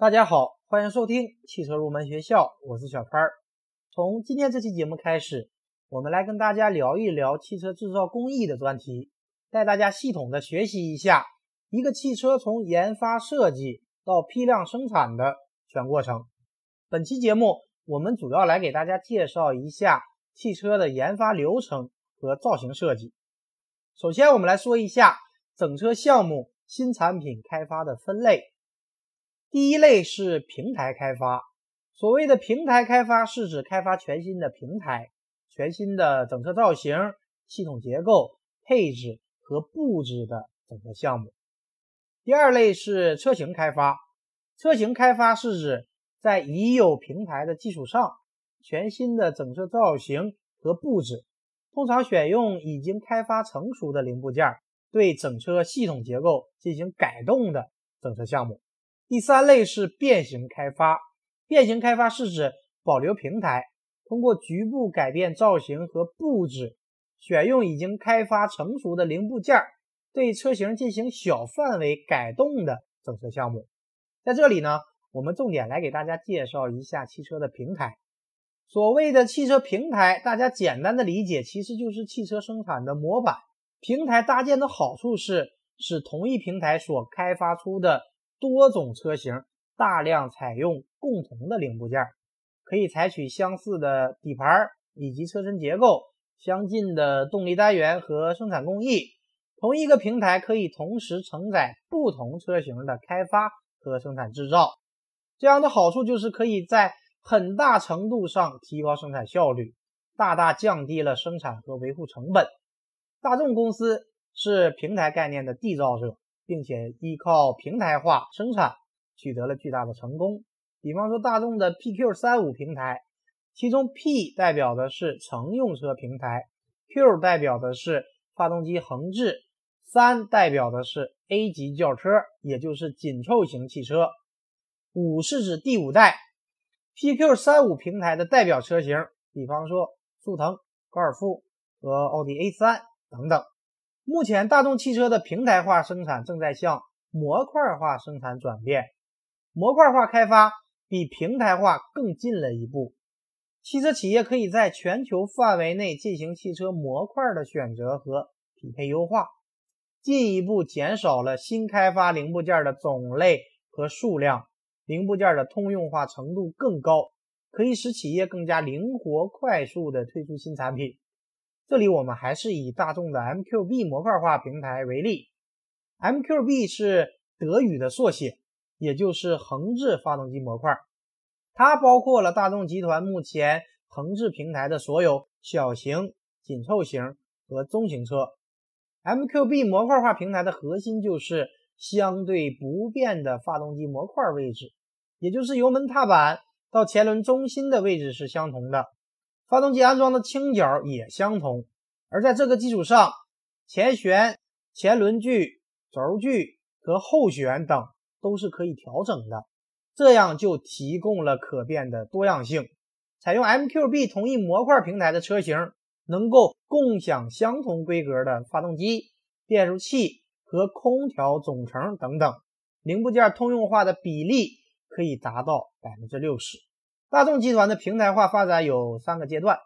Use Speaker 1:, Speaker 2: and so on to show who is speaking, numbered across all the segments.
Speaker 1: 大家好，欢迎收听汽车入门学校，我是小潘儿。从今天这期节目开始，我们来跟大家聊一聊汽车制造工艺的专题，带大家系统的学习一下一个汽车从研发设计到批量生产的全过程。本期节目我们主要来给大家介绍一下汽车的研发流程和造型设计。首先，我们来说一下整车项目新产品开发的分类。第一类是平台开发。所谓的平台开发，是指开发全新的平台、全新的整车造型、系统结构、配置和布置的整个项目。第二类是车型开发。车型开发是指在已有平台的基础上，全新的整车造型和布置，通常选用已经开发成熟的零部件，对整车系统结构进行改动的整车项目。第三类是变形开发，变形开发是指保留平台，通过局部改变造型和布置，选用已经开发成熟的零部件，对车型进行小范围改动的整车项目。在这里呢，我们重点来给大家介绍一下汽车的平台。所谓的汽车平台，大家简单的理解，其实就是汽车生产的模板。平台搭建的好处是，使同一平台所开发出的多种车型大量采用共同的零部件，可以采取相似的底盘以及车身结构、相近的动力单元和生产工艺。同一个平台可以同时承载不同车型的开发和生产制造。这样的好处就是可以在很大程度上提高生产效率，大大降低了生产和维护成本。大众公司是平台概念的缔造者。并且依靠平台化生产取得了巨大的成功。比方说，大众的 PQ 三五平台，其中 P 代表的是乘用车平台，Q 代表的是发动机横置，三代表的是 A 级轿车，也就是紧凑型汽车，五是指第五代 PQ 三五平台的代表车型，比方说速腾、高尔夫和奥迪 A 三等等。目前，大众汽车的平台化生产正在向模块化生产转变。模块化开发比平台化更进了一步。汽车企业可以在全球范围内进行汽车模块的选择和匹配优化，进一步减少了新开发零部件的种类和数量，零部件的通用化程度更高，可以使企业更加灵活、快速地推出新产品。这里我们还是以大众的 MQB 模块化平台为例，MQB 是德语的缩写，也就是横置发动机模块。它包括了大众集团目前横置平台的所有小型、紧凑型和中型车。MQB 模块化平台的核心就是相对不变的发动机模块位置，也就是油门踏板到前轮中心的位置是相同的。发动机安装的倾角也相同，而在这个基础上，前悬、前轮距、轴距和后悬等都是可以调整的，这样就提供了可变的多样性。采用 MQB 同一模块平台的车型，能够共享相同规格的发动机、变速器和空调总成等等，零部件通用化的比例可以达到百分之六十。大众集团的平台化发展有三个阶段，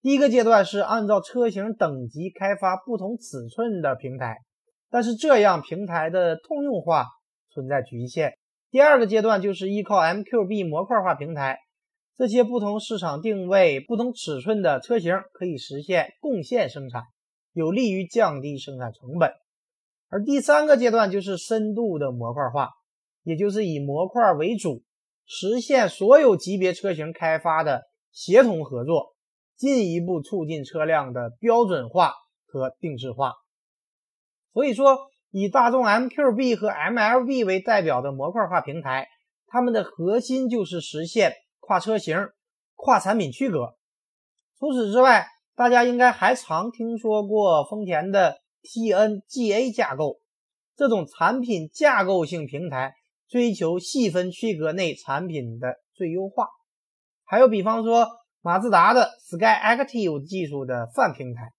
Speaker 1: 第一个阶段是按照车型等级开发不同尺寸的平台，但是这样平台的通用化存在局限。第二个阶段就是依靠 MQB 模块化平台，这些不同市场定位、不同尺寸的车型可以实现共线生产，有利于降低生产成本。而第三个阶段就是深度的模块化，也就是以模块为主。实现所有级别车型开发的协同合作，进一步促进车辆的标准化和定制化。所以说，以大众 MQB 和 MLB 为代表的模块化平台，它们的核心就是实现跨车型、跨产品区隔。除此之外，大家应该还常听说过丰田的 TNGA 架构，这种产品架构性平台。追求细分区隔内产品的最优化，还有比方说马自达的 Sky Active 技术的泛平台，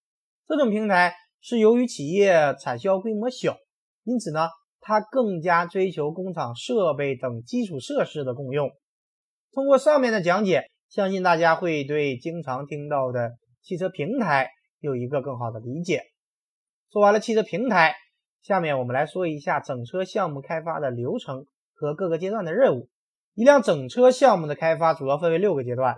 Speaker 1: 这种平台是由于企业产销规模小，因此呢它更加追求工厂设备等基础设施的共用。通过上面的讲解，相信大家会对经常听到的汽车平台有一个更好的理解。说完了汽车平台，下面我们来说一下整车项目开发的流程和各个阶段的任务。一辆整车项目的开发主要分为六个阶段：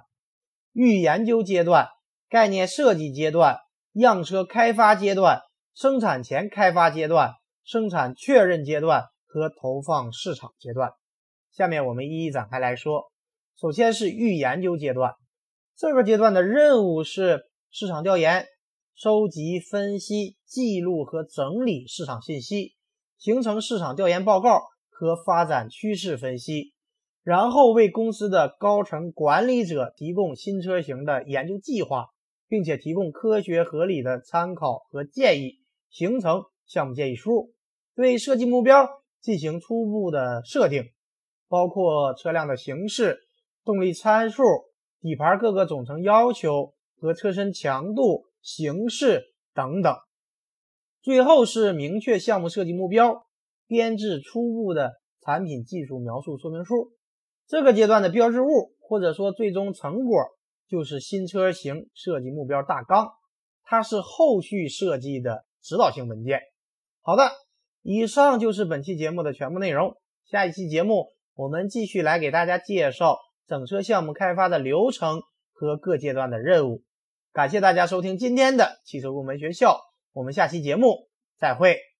Speaker 1: 预研究阶段、概念设计阶段、样车开发阶段、生产前开发阶段、生产确认阶段和投放市场阶段。下面我们一一展开来说。首先是预研究阶段，这个阶段的任务是市场调研。收集、分析、记录和整理市场信息，形成市场调研报告和发展趋势分析，然后为公司的高层管理者提供新车型的研究计划，并且提供科学合理的参考和建议，形成项目建议书。对设计目标进行初步的设定，包括车辆的形式、动力参数、底盘各个总成要求和车身强度。形式等等，最后是明确项目设计目标，编制初步的产品技术描述说明书。这个阶段的标志物或者说最终成果就是新车型设计目标大纲，它是后续设计的指导性文件。好的，以上就是本期节目的全部内容。下一期节目我们继续来给大家介绍整车项目开发的流程和各阶段的任务。感谢大家收听今天的汽车入门学校，我们下期节目再会。